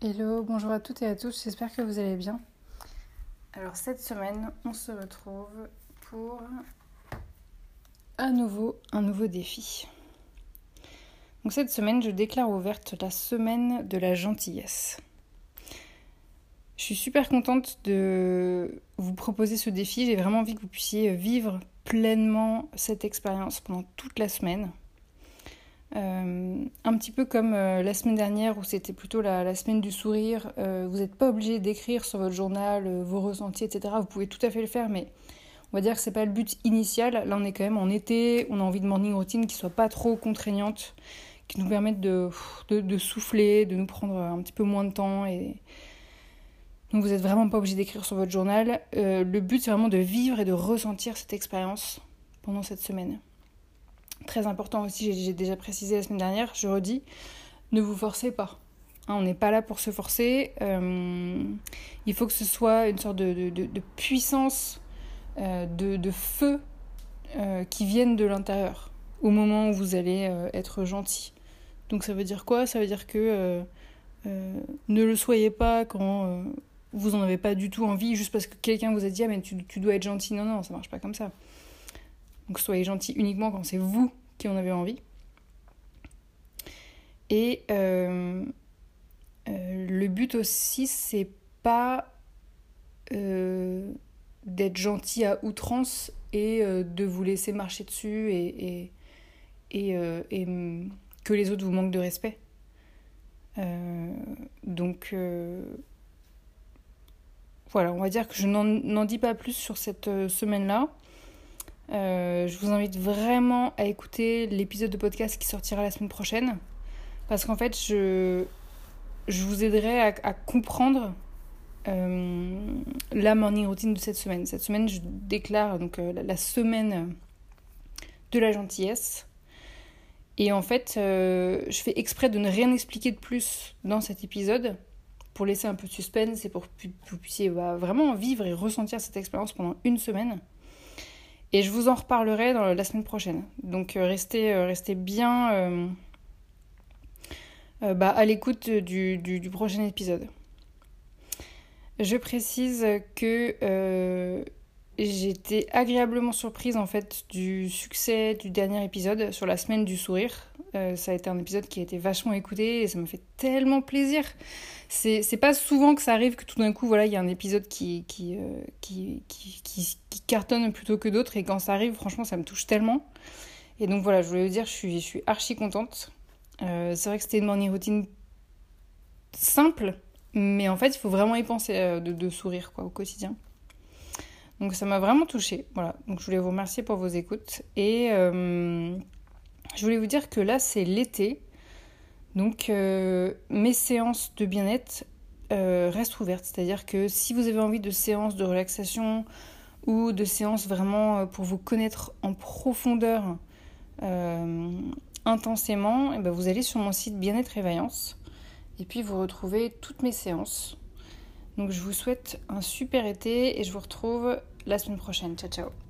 Hello, bonjour à toutes et à tous, j'espère que vous allez bien. Alors cette semaine, on se retrouve pour à nouveau un nouveau défi. Donc cette semaine, je déclare ouverte la semaine de la gentillesse. Je suis super contente de vous proposer ce défi. J'ai vraiment envie que vous puissiez vivre pleinement cette expérience pendant toute la semaine. Euh, un petit peu comme euh, la semaine dernière où c'était plutôt la, semaine du sourire. Euh, vous n'êtes pas obligé d'écrire sur votre journal vos ressentis, etc. Vous pouvez tout à fait le faire, mais on va dire que c'est pas le but initial. Là, on est quand même en été, on a envie de morning routine qui soit pas trop contraignante, qui nous permette de, souffler, de nous prendre un petit peu moins de temps. Et... Donc vous n'êtes vraiment pas obligé d'écrire sur votre journal. le but, c'est vraiment de vivre et de ressentir cette expérience pendant cette semaine. Très important aussi, j'ai déjà précisé la semaine dernière, je redis, ne vous forcez pas. Hein, on n'est pas là pour se forcer. Euh, il faut que ce soit une sorte de, puissance, euh, de, feu euh, qui vienne de l'intérieur au moment où vous allez être gentil. Donc ça veut dire quoi? Ça veut dire que ne le soyez pas quand vous n'en avez pas du tout envie, juste parce que quelqu'un vous a dit ah mais tu, tu dois être gentil. Non, non, ça marche pas comme ça. Donc soyez gentil uniquement quand c'est vous qui en avez envie. Et euh, euh, le but aussi, c'est pas euh, d'être gentil à outrance et de vous laisser marcher dessus et, et, que les autres vous manquent de respect. donc voilà, on va dire que je n'en dis pas plus sur cette semaine-là. Euh, je vous invite vraiment à écouter l'épisode de podcast qui sortira la semaine prochaine. Parce qu'en fait, je, je vous aiderai à, comprendre euh, la morning routine de cette semaine. Cette semaine, je déclare donc euh, la, semaine de la gentillesse. Et en fait, je fais exprès de ne rien expliquer de plus dans cet épisode pour laisser un peu de suspense et pour que vous puissiez bah, vraiment vivre et ressentir cette expérience pendant une semaine. Et je vous en reparlerai dans la semaine prochaine. Donc euh, restez, euh, restez bien euh, bah, à l'écoute du, prochain épisode. Je précise que j'étais agréablement surprise en fait du succès du dernier épisode sur la semaine du sourire. ça a été un épisode qui a été vachement écouté et ça me fait tellement plaisir c'est pas souvent que ça arrive que tout d'un coup, voilà, il y a un épisode euh, qui, qui, qui, cartonne plutôt que d'autres. Et quand ça arrive, franchement, ça me touche tellement. Et donc voilà, je voulais vous dire, je suis, je suis archi contente. Euh, c'est vrai que c'était une morning routine simple, mais en fait, il faut vraiment y penser euh, de, de, sourire quoi, au quotidien. Donc ça m'a vraiment touchée. Voilà, donc je voulais vous remercier pour vos écoutes. Et je voulais vous dire que là, c'est l'été. Donc euh, mes séances de bien-être euh, restent ouvertes, c'est-à-dire que si vous avez envie de séances de relaxation ou de séances vraiment euh, pour vous connaître en profondeur intensément, eh ben vous allez sur mon site Bien-être et Vaillance et puis vous retrouvez toutes mes séances. Donc je vous souhaite un super été et je vous retrouve la semaine prochaine. Ciao ciao